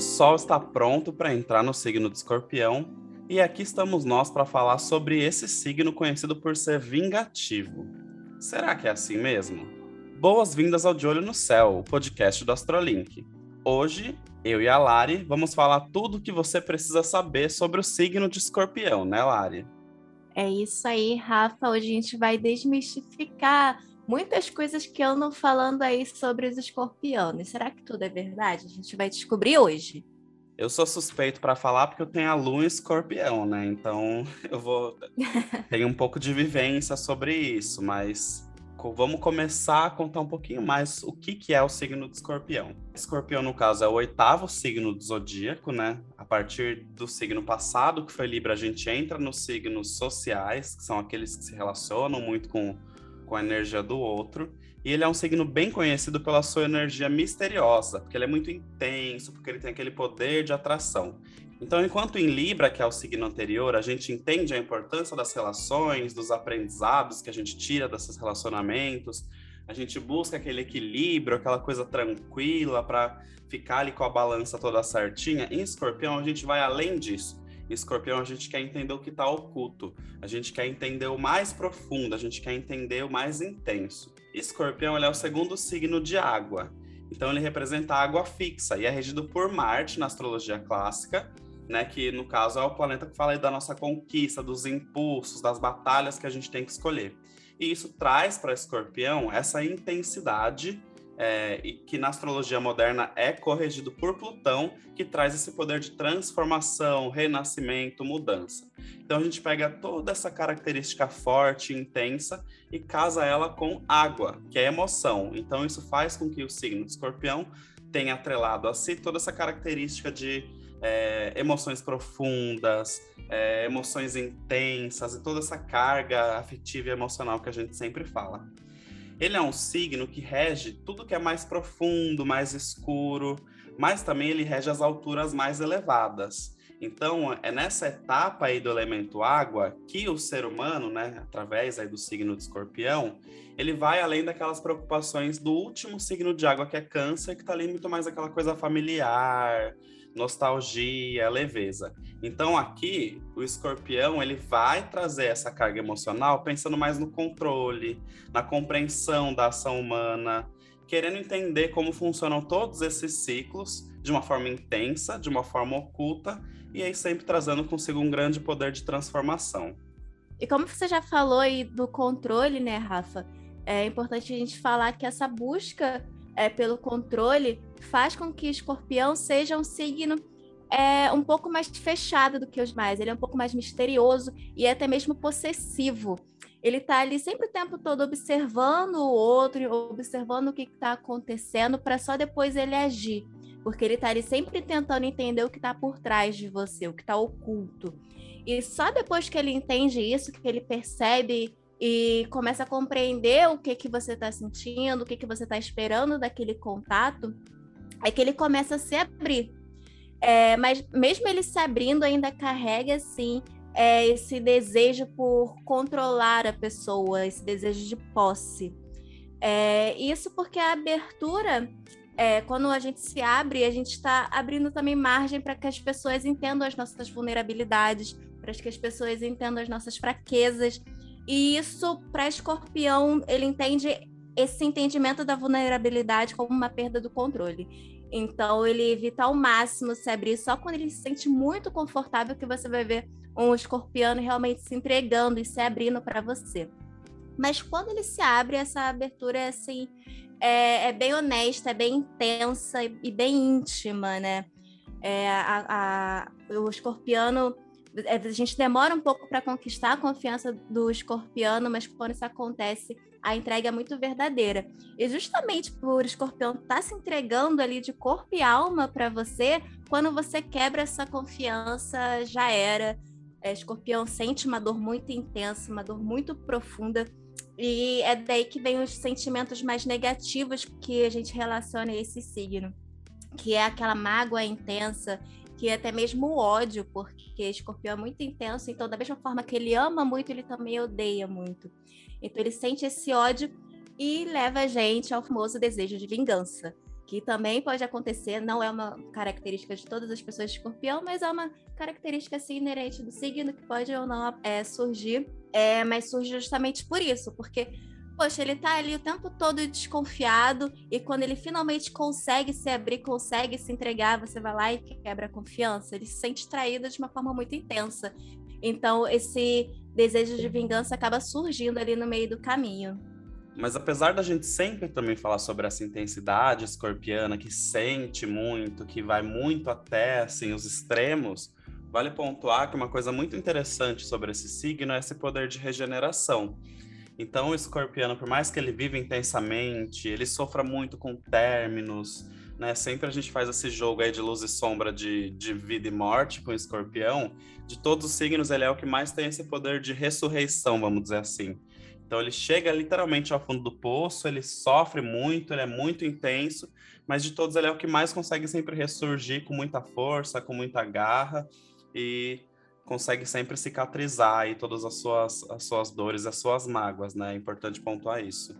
Sol está pronto para entrar no signo do Escorpião e aqui estamos nós para falar sobre esse signo conhecido por ser vingativo. Será que é assim mesmo? Boas-vindas ao De Olho no Céu, o podcast do Astrolink. Hoje, eu e a Lari vamos falar tudo o que você precisa saber sobre o signo de Escorpião, né, Lari? É isso aí, Rafa. Hoje a gente vai desmistificar muitas coisas que andam falando aí sobre os escorpianos. Será que tudo é verdade? A gente vai descobrir hoje. Eu sou suspeito para falar porque eu tenho a lua em escorpião, né? Então eu vou. tenho um pouco de vivência sobre isso, mas vamos começar a contar um pouquinho mais o que, que é o signo do escorpião. Escorpião, no caso, é o oitavo signo do zodíaco, né? A partir do signo passado, que foi Libra, a gente entra nos signos sociais, que são aqueles que se relacionam muito com com a energia do outro. E ele é um signo bem conhecido pela sua energia misteriosa, porque ele é muito intenso, porque ele tem aquele poder de atração. Então, enquanto em Libra, que é o signo anterior, a gente entende a importância das relações, dos aprendizados que a gente tira desses relacionamentos, a gente busca aquele equilíbrio, aquela coisa tranquila para ficar ali com a balança toda certinha. Em Escorpião, a gente vai além disso. Escorpião, a gente quer entender o que está oculto, a gente quer entender o mais profundo, a gente quer entender o mais intenso. Escorpião é o segundo signo de água, então ele representa a água fixa e é regido por Marte na astrologia clássica, né, que no caso é o planeta que fala da nossa conquista, dos impulsos, das batalhas que a gente tem que escolher. E isso traz para Escorpião essa intensidade é, e que na astrologia moderna é corrigido por Plutão, que traz esse poder de transformação, renascimento, mudança. Então a gente pega toda essa característica forte, intensa, e casa ela com água, que é emoção. Então isso faz com que o signo de escorpião tenha atrelado a si toda essa característica de é, emoções profundas, é, emoções intensas e toda essa carga afetiva e emocional que a gente sempre fala. Ele é um signo que rege tudo que é mais profundo, mais escuro, mas também ele rege as alturas mais elevadas. Então, é nessa etapa aí do elemento água que o ser humano, né, através aí do signo de escorpião, ele vai além daquelas preocupações do último signo de água, que é câncer, que está ali muito mais aquela coisa familiar, nostalgia, leveza. Então aqui o escorpião ele vai trazer essa carga emocional pensando mais no controle, na compreensão da ação humana, querendo entender como funcionam todos esses ciclos de uma forma intensa, de uma forma oculta, e aí sempre trazendo consigo um grande poder de transformação. E como você já falou aí do controle, né, Rafa? É importante a gente falar que essa busca é, pelo controle faz com que escorpião seja um signo é, um pouco mais fechado do que os demais. Ele é um pouco mais misterioso e até mesmo possessivo. Ele está ali sempre o tempo todo observando o outro, observando o que está acontecendo, para só depois ele agir. Porque ele está ali sempre tentando entender o que está por trás de você, o que está oculto. E só depois que ele entende isso, que ele percebe e começa a compreender o que que você está sentindo, o que que você está esperando daquele contato, é que ele começa a se abrir. É, mas mesmo ele se abrindo, ainda carrega assim é, esse desejo por controlar a pessoa, esse desejo de posse. É, isso porque a abertura, é, quando a gente se abre, a gente está abrindo também margem para que as pessoas entendam as nossas vulnerabilidades, para que as pessoas entendam as nossas fraquezas e isso, para escorpião, ele entende esse entendimento da vulnerabilidade como uma perda do controle. Então, ele evita ao máximo se abrir só quando ele se sente muito confortável que você vai ver um escorpiano realmente se entregando e se abrindo para você. Mas quando ele se abre, essa abertura é assim, é, é bem honesta, é bem intensa e, e bem íntima, né? É, a, a, o escorpiano a gente demora um pouco para conquistar a confiança do escorpiano, mas quando isso acontece, a entrega é muito verdadeira. E justamente por escorpião estar tá se entregando ali de corpo e alma para você, quando você quebra essa confiança, já era. É, escorpião sente uma dor muito intensa, uma dor muito profunda. E é daí que vem os sentimentos mais negativos que a gente relaciona a esse signo, que é aquela mágoa intensa que é até mesmo o ódio, porque escorpião é muito intenso, então da mesma forma que ele ama muito, ele também odeia muito. Então ele sente esse ódio e leva a gente ao famoso desejo de vingança, que também pode acontecer, não é uma característica de todas as pessoas de escorpião, mas é uma característica assim, inerente do signo que pode ou não é, surgir, é, mas surge justamente por isso, porque poxa, ele tá ali o tempo todo desconfiado e quando ele finalmente consegue se abrir, consegue se entregar, você vai lá e quebra a confiança. Ele se sente traído de uma forma muito intensa. Então, esse desejo de vingança acaba surgindo ali no meio do caminho. Mas apesar da gente sempre também falar sobre essa intensidade escorpiana que sente muito, que vai muito até assim os extremos, vale pontuar que uma coisa muito interessante sobre esse signo é esse poder de regeneração. Então, o escorpiano, por mais que ele viva intensamente, ele sofra muito com términos, né? Sempre a gente faz esse jogo aí de luz e sombra de, de vida e morte com o escorpião. De todos os signos, ele é o que mais tem esse poder de ressurreição, vamos dizer assim. Então, ele chega literalmente ao fundo do poço, ele sofre muito, ele é muito intenso, mas de todos, ele é o que mais consegue sempre ressurgir com muita força, com muita garra. E consegue sempre cicatrizar aí todas as suas, as suas dores, as suas mágoas, né? É importante pontuar isso.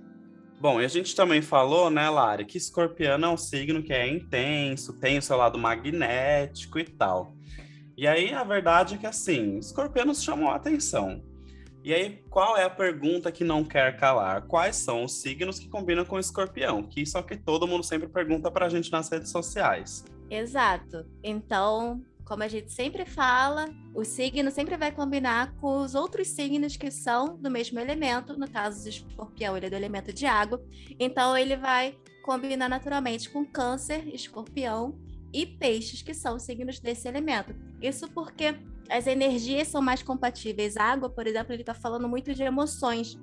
Bom, e a gente também falou, né, Lari, que escorpião é um signo que é intenso, tem o seu lado magnético e tal. E aí a verdade é que, assim, escorpianos chamam a atenção. E aí, qual é a pergunta que não quer calar? Quais são os signos que combinam com escorpião? Que isso é o que todo mundo sempre pergunta pra gente nas redes sociais. Exato. Então, como a gente sempre fala, o signo sempre vai combinar com os outros signos que são do mesmo elemento. No caso do escorpião, ele é do elemento de água. Então, ele vai combinar naturalmente com câncer, escorpião e peixes, que são signos desse elemento. Isso porque as energias são mais compatíveis. A água, por exemplo, ele está falando muito de emoções.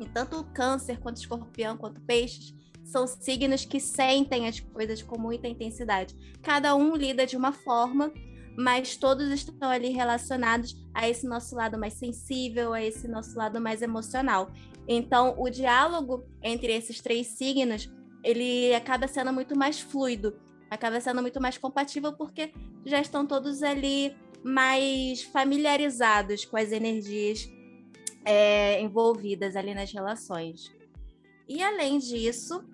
E tanto o câncer, quanto o escorpião, quanto peixes, são signos que sentem as coisas com muita intensidade. Cada um lida de uma forma mas todos estão ali relacionados a esse nosso lado mais sensível, a esse nosso lado mais emocional. Então, o diálogo entre esses três signos, ele acaba sendo muito mais fluido, acaba sendo muito mais compatível porque já estão todos ali mais familiarizados com as energias é, envolvidas ali nas relações. E além disso,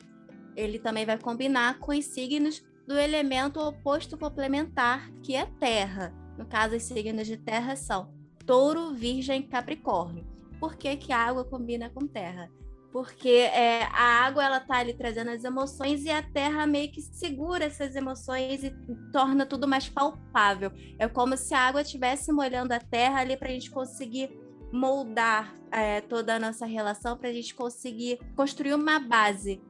ele também vai combinar com os signos do elemento oposto complementar, que é terra. No caso, os signos de terra são touro, virgem, capricórnio. Por que, que a água combina com terra? Porque é, a água ela tá ali trazendo as emoções e a terra meio que segura essas emoções e torna tudo mais palpável. É como se a água estivesse molhando a terra ali para a gente conseguir moldar é, toda a nossa relação, para a gente conseguir construir uma base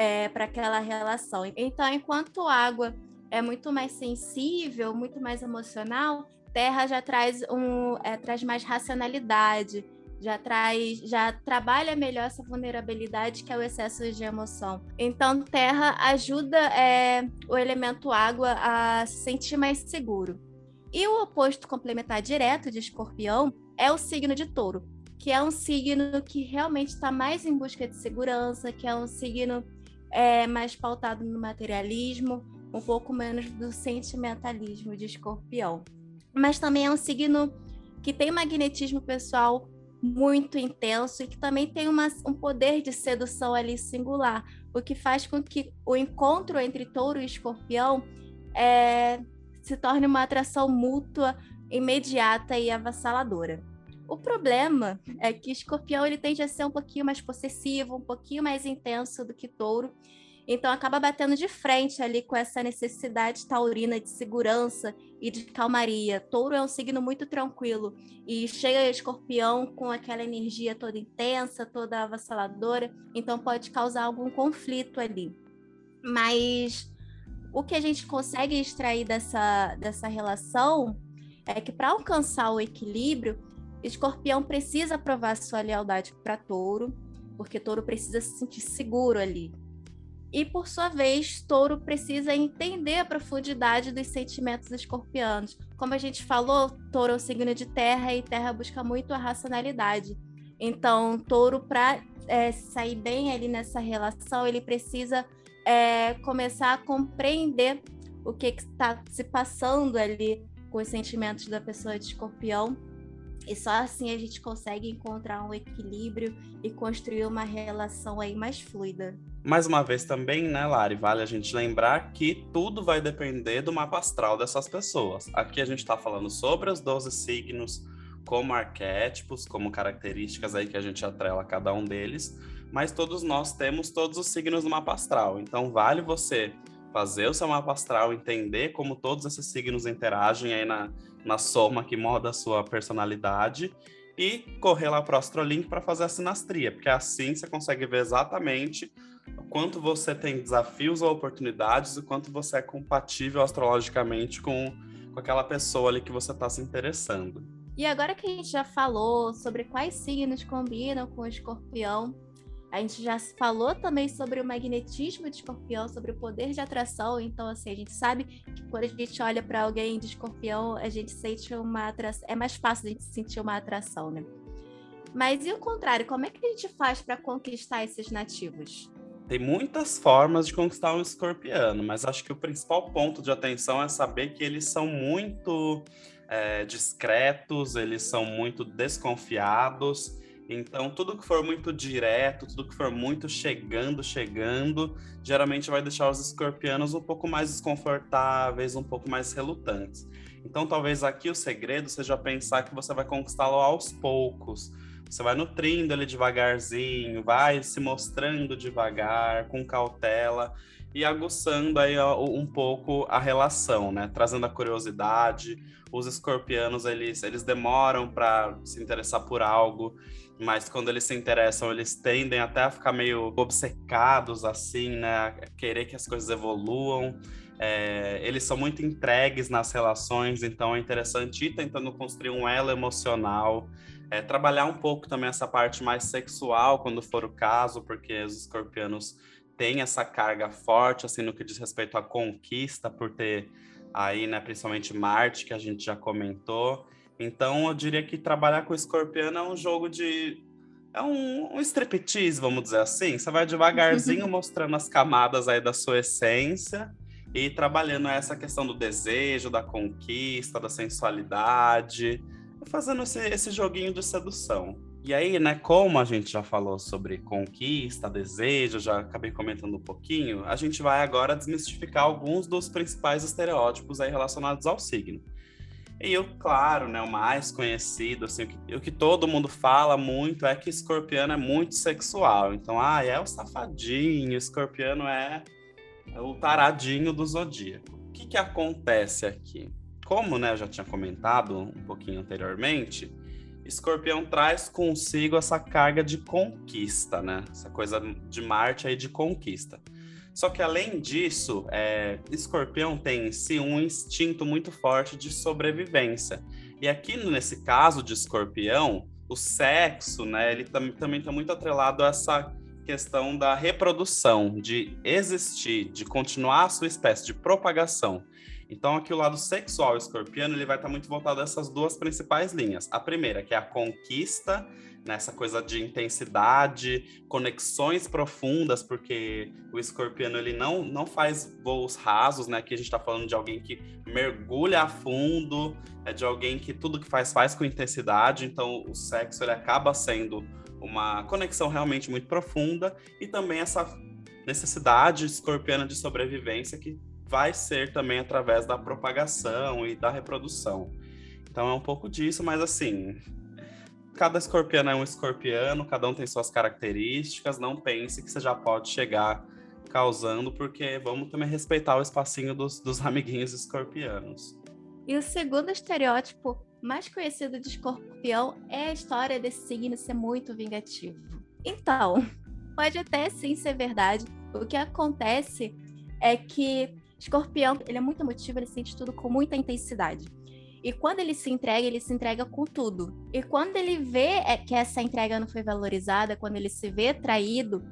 é, para aquela relação. Então, enquanto água é muito mais sensível, muito mais emocional, terra já traz um é, traz mais racionalidade, já traz, já trabalha melhor essa vulnerabilidade que é o excesso de emoção. Então, terra ajuda é, o elemento água a se sentir mais seguro. E o oposto complementar direto de escorpião é o signo de touro, que é um signo que realmente está mais em busca de segurança, que é um signo é mais pautado no materialismo, um pouco menos do sentimentalismo de escorpião. Mas também é um signo que tem magnetismo pessoal muito intenso e que também tem uma, um poder de sedução ali singular, o que faz com que o encontro entre touro e escorpião é, se torne uma atração mútua, imediata e avassaladora. O problema é que escorpião ele tende a ser um pouquinho mais possessivo, um pouquinho mais intenso do que touro. Então acaba batendo de frente ali com essa necessidade taurina de segurança e de calmaria. Touro é um signo muito tranquilo e chega escorpião com aquela energia toda intensa, toda avassaladora, então pode causar algum conflito ali. Mas o que a gente consegue extrair dessa, dessa relação é que para alcançar o equilíbrio, Escorpião precisa provar sua lealdade para Touro, porque Touro precisa se sentir seguro ali. E por sua vez, Touro precisa entender a profundidade dos sentimentos escorpianos. Como a gente falou, Touro é o signo de terra e terra busca muito a racionalidade. Então, Touro, para é, sair bem ali nessa relação, ele precisa é, começar a compreender o que está se passando ali com os sentimentos da pessoa de escorpião E só assim a gente consegue encontrar um equilíbrio e construir uma relação aí mais fluida. Mais uma vez também, né, Lari, vale a gente lembrar que tudo vai depender do mapa astral dessas pessoas. Aqui a gente está falando sobre os 12 signos como arquétipos, como características aí que a gente atrela a cada um deles, mas todos nós temos todos os signos do mapa astral. Então vale você fazer o seu mapa astral, entender como todos esses signos interagem aí na, na soma que moda a sua personalidade e correr lá para o Astrolink para fazer a sinastria, porque assim você consegue ver exatamente o quanto você tem desafios ou oportunidades e quanto você é compatível astrologicamente com, com aquela pessoa ali que você está se interessando. E agora que a gente já falou sobre quais signos combinam com o escorpião, a gente já falou também sobre o magnetismo de escorpião, sobre o poder de atração. Então, assim, a gente sabe que quando a gente olha para alguém de escorpião, a gente sente uma atração. É mais fácil a gente sentir uma atração, né? Mas e o contrário, como é que a gente faz para conquistar esses nativos? Tem muitas formas de conquistar um escorpiano, mas acho que o principal ponto de atenção é saber que eles são muito é, discretos, eles são muito desconfiados então, tudo que for muito direto, tudo que for muito chegando, chegando, geralmente vai deixar os escorpianos um pouco mais desconfortáveis, um pouco mais relutantes. Então, talvez aqui o segredo seja pensar que você vai conquistá-lo aos poucos. Você vai nutrindo ele devagarzinho, vai se mostrando devagar, com cautela e aguçando aí um pouco a relação, né? Trazendo a curiosidade. Os escorpianos, eles, eles demoram para se interessar por algo mas quando eles se interessam, eles tendem até a ficar meio obcecados, assim, né? A querer que as coisas evoluam. É, eles são muito entregues nas relações, então é interessante ir tentando construir um elo emocional, é, trabalhar um pouco também essa parte mais sexual, quando for o caso, porque os escorpianos têm essa carga forte, assim, no que diz respeito à conquista, por ter aí, né, principalmente Marte, que a gente já comentou, então, eu diria que trabalhar com escorpião é um jogo de. É um, um striptease, vamos dizer assim. Você vai devagarzinho mostrando as camadas aí da sua essência e trabalhando essa questão do desejo, da conquista, da sensualidade, fazendo esse, esse joguinho de sedução. E aí, né, como a gente já falou sobre conquista, desejo, já acabei comentando um pouquinho, a gente vai agora desmistificar alguns dos principais estereótipos aí relacionados ao signo. E eu, claro, né, o mais conhecido, assim, o que, o que todo mundo fala muito é que escorpiano é muito sexual. Então, ah, é o safadinho, escorpiano é, é o taradinho do zodíaco. O que, que acontece aqui? Como né, eu já tinha comentado um pouquinho anteriormente, escorpião traz consigo essa carga de conquista, né? Essa coisa de Marte aí de conquista. Só que além disso, é, escorpião tem em si um instinto muito forte de sobrevivência. E aqui nesse caso de escorpião, o sexo, né, ele tam, também está muito atrelado a essa questão da reprodução, de existir, de continuar a sua espécie, de propagação. Então, aqui o lado sexual escorpiano, ele vai estar tá muito voltado a essas duas principais linhas. A primeira, que é a conquista nessa coisa de intensidade, conexões profundas, porque o escorpiano ele não, não faz voos rasos, né? Aqui a gente está falando de alguém que mergulha a fundo, é de alguém que tudo que faz faz com intensidade, então o sexo ele acaba sendo uma conexão realmente muito profunda e também essa necessidade escorpiana de sobrevivência que vai ser também através da propagação e da reprodução. Então é um pouco disso, mas assim, cada escorpiano é um escorpiano, cada um tem suas características, não pense que você já pode chegar causando, porque vamos também respeitar o espacinho dos, dos amiguinhos escorpianos. E o segundo estereótipo mais conhecido de escorpião é a história desse signo ser muito vingativo. Então, pode até sim ser verdade. O que acontece é que escorpião, ele é muito emotivo, ele sente tudo com muita intensidade. E quando ele se entrega, ele se entrega com tudo. E quando ele vê é, que essa entrega não foi valorizada, quando ele se vê traído,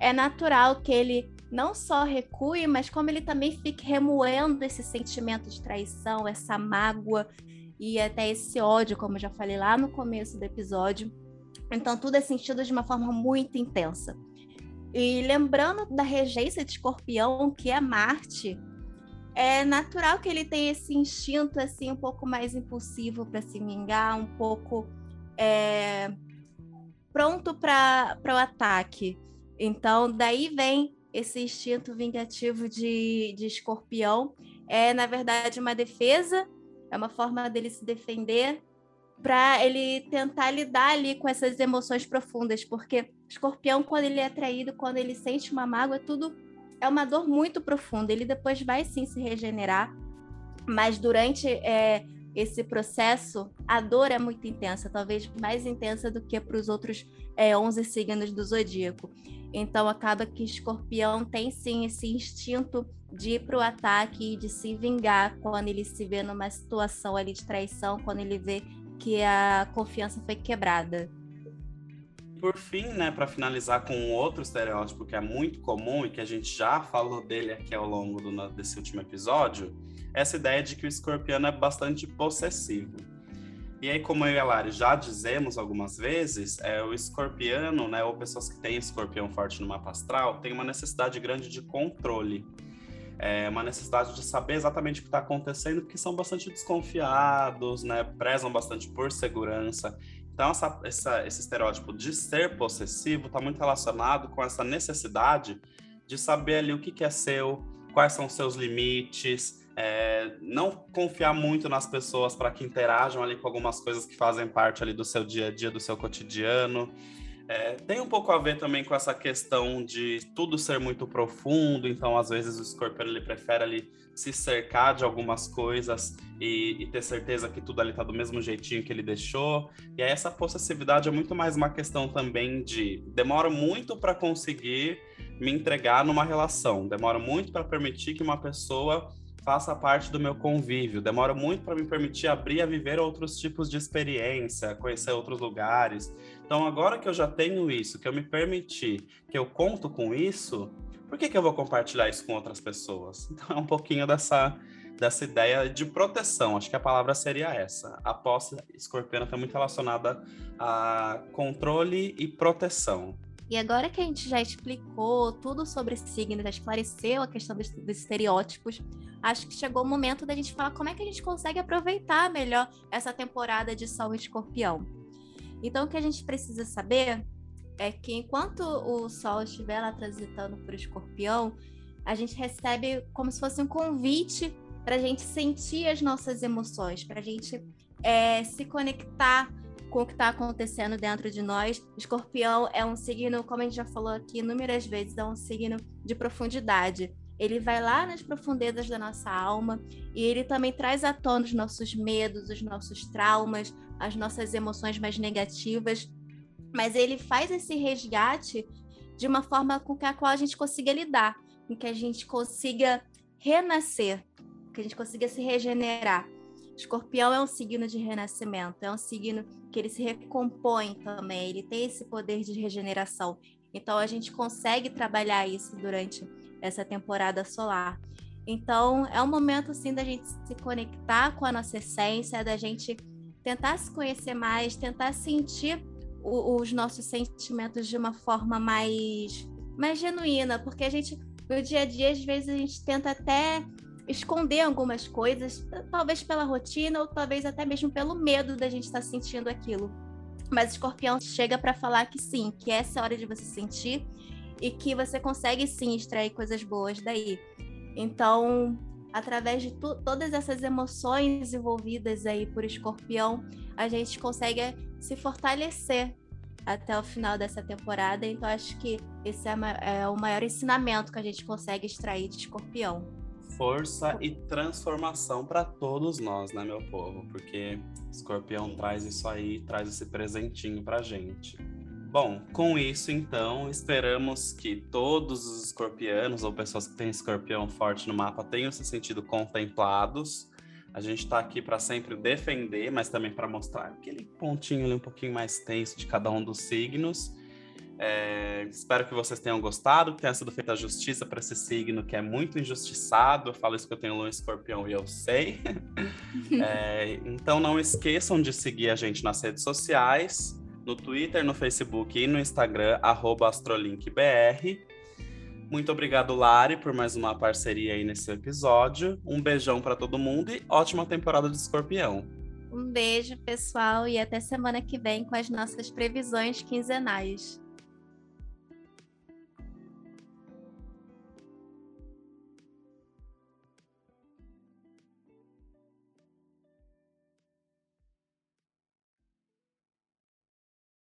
é natural que ele não só recue, mas como ele também fique remoendo esse sentimento de traição, essa mágoa e até esse ódio, como eu já falei lá no começo do episódio. Então, tudo é sentido de uma forma muito intensa. E lembrando da regência de escorpião, que é Marte, é natural que ele tenha esse instinto assim um pouco mais impulsivo para se vingar, um pouco é, pronto para o ataque. Então, daí vem esse instinto vingativo de, de escorpião. É, na verdade, uma defesa, é uma forma dele se defender para ele tentar lidar ali com essas emoções profundas, porque escorpião, quando ele é traído, quando ele sente uma mágoa, tudo é uma dor muito profunda. Ele depois vai sim se regenerar, mas durante é, esse processo, a dor é muito intensa, talvez mais intensa do que para os outros é, 11 signos do zodíaco. Então, acaba que escorpião tem sim esse instinto de ir para o ataque e de se vingar quando ele se vê numa situação ali de traição, quando ele vê que a confiança foi quebrada. Por fim, né, para finalizar com outro estereótipo que é muito comum e que a gente já falou dele aqui ao longo do, desse último episódio, essa ideia de que o escorpiano é bastante possessivo. E aí, como eu e a Lari já dizemos algumas vezes, é, o escorpiano, né, ou pessoas que têm escorpião forte no mapa astral, tem uma necessidade grande de controle. É uma necessidade de saber exatamente o que está acontecendo, porque são bastante desconfiados, né, prezam bastante por segurança. Então, essa, essa, esse estereótipo de ser possessivo está muito relacionado com essa necessidade de saber ali o que, que é seu, quais são os seus limites, é, não confiar muito nas pessoas para que interajam ali com algumas coisas que fazem parte ali do seu dia a dia, do seu cotidiano. É, tem um pouco a ver também com essa questão de tudo ser muito profundo, então às vezes o escorpião ele prefere ali se cercar de algumas coisas e, e, ter certeza que tudo ali tá do mesmo jeitinho que ele deixou. E aí essa possessividade é muito mais uma questão também de demora muito para conseguir me entregar numa relação, demora muito para permitir que uma pessoa faça parte do meu convívio. Demora muito para me permitir abrir a viver outros tipos de experiência, conhecer outros lugares. Então, agora que eu já tenho isso, que eu me permiti, que eu conto com isso, por que, que eu vou compartilhar isso com outras pessoas? Então, é um pouquinho dessa, dessa ideia de proteção. Acho que a palavra seria essa. A posse escorpiana está muito relacionada a controle e proteção. E agora que a gente já explicou tudo sobre signos, já esclareceu a questão dos, dos, estereótipos, acho que chegou o momento da gente falar como é que a gente consegue aproveitar melhor essa temporada de Sol e Escorpião. Então, o que a gente precisa saber é que enquanto o Sol estiver lá transitando por Escorpião, a gente recebe como se fosse um convite para a gente sentir as nossas emoções, para a gente é, se conectar com o que está acontecendo dentro de nós. Escorpião é um signo, como a gente já falou aqui inúmeras vezes, é um signo de profundidade. Ele vai lá nas profundezas da nossa alma e ele também traz à tona os nossos medos, os nossos traumas, as nossas emoções mais negativas. Mas ele faz esse resgate de uma forma com a qual a gente consiga lidar, com que a gente consiga renascer, que a gente consiga se regenerar. Escorpião é um signo de renascimento, é um signo que ele se recompõe também, ele tem esse poder de regeneração. Então a gente consegue trabalhar isso durante essa temporada solar. Então é um momento assim da gente se conectar com a nossa essência, da gente tentar se conhecer mais, tentar sentir o, os nossos sentimentos de uma forma mais mais genuína, porque a gente no dia a dia às vezes a gente tenta até esconder algumas coisas, talvez pela rotina ou talvez até mesmo pelo medo da gente estar tá sentindo aquilo. Mas escorpião chega para falar que sim, que essa é a hora de você sentir e que você consegue sim extrair coisas boas daí. Então, através de todas essas emoções envolvidas aí por escorpião, a gente consegue se fortalecer até o final dessa temporada. Então, acho que esse é, é o maior ensinamento que a gente consegue extrair de escorpião força e transformação para todos nós, né, meu povo? Porque Escorpião traz isso aí, traz esse presentinho pra gente. Bom, com isso, então, esperamos que todos os escorpianos ou pessoas que têm escorpião forte no mapa tenham se sentido contemplados. A gente está aqui para sempre defender, mas também para mostrar aquele pontinho ali um pouquinho mais tenso de cada um dos signos é, espero que vocês tenham gostado, que tenha sido feita justiça para esse signo que é muito injustiçado. Eu falo isso que eu tenho lua escorpião e eu sei. é, então não esqueçam de seguir a gente nas redes sociais, no Twitter, no Facebook e no Instagram, astrolinkbr. Muito obrigado, Lari, por mais uma parceria aí nesse episódio. Um beijão para todo mundo e ótima temporada de Escorpião. Um beijo, pessoal, e até semana que vem com as nossas previsões quinzenais.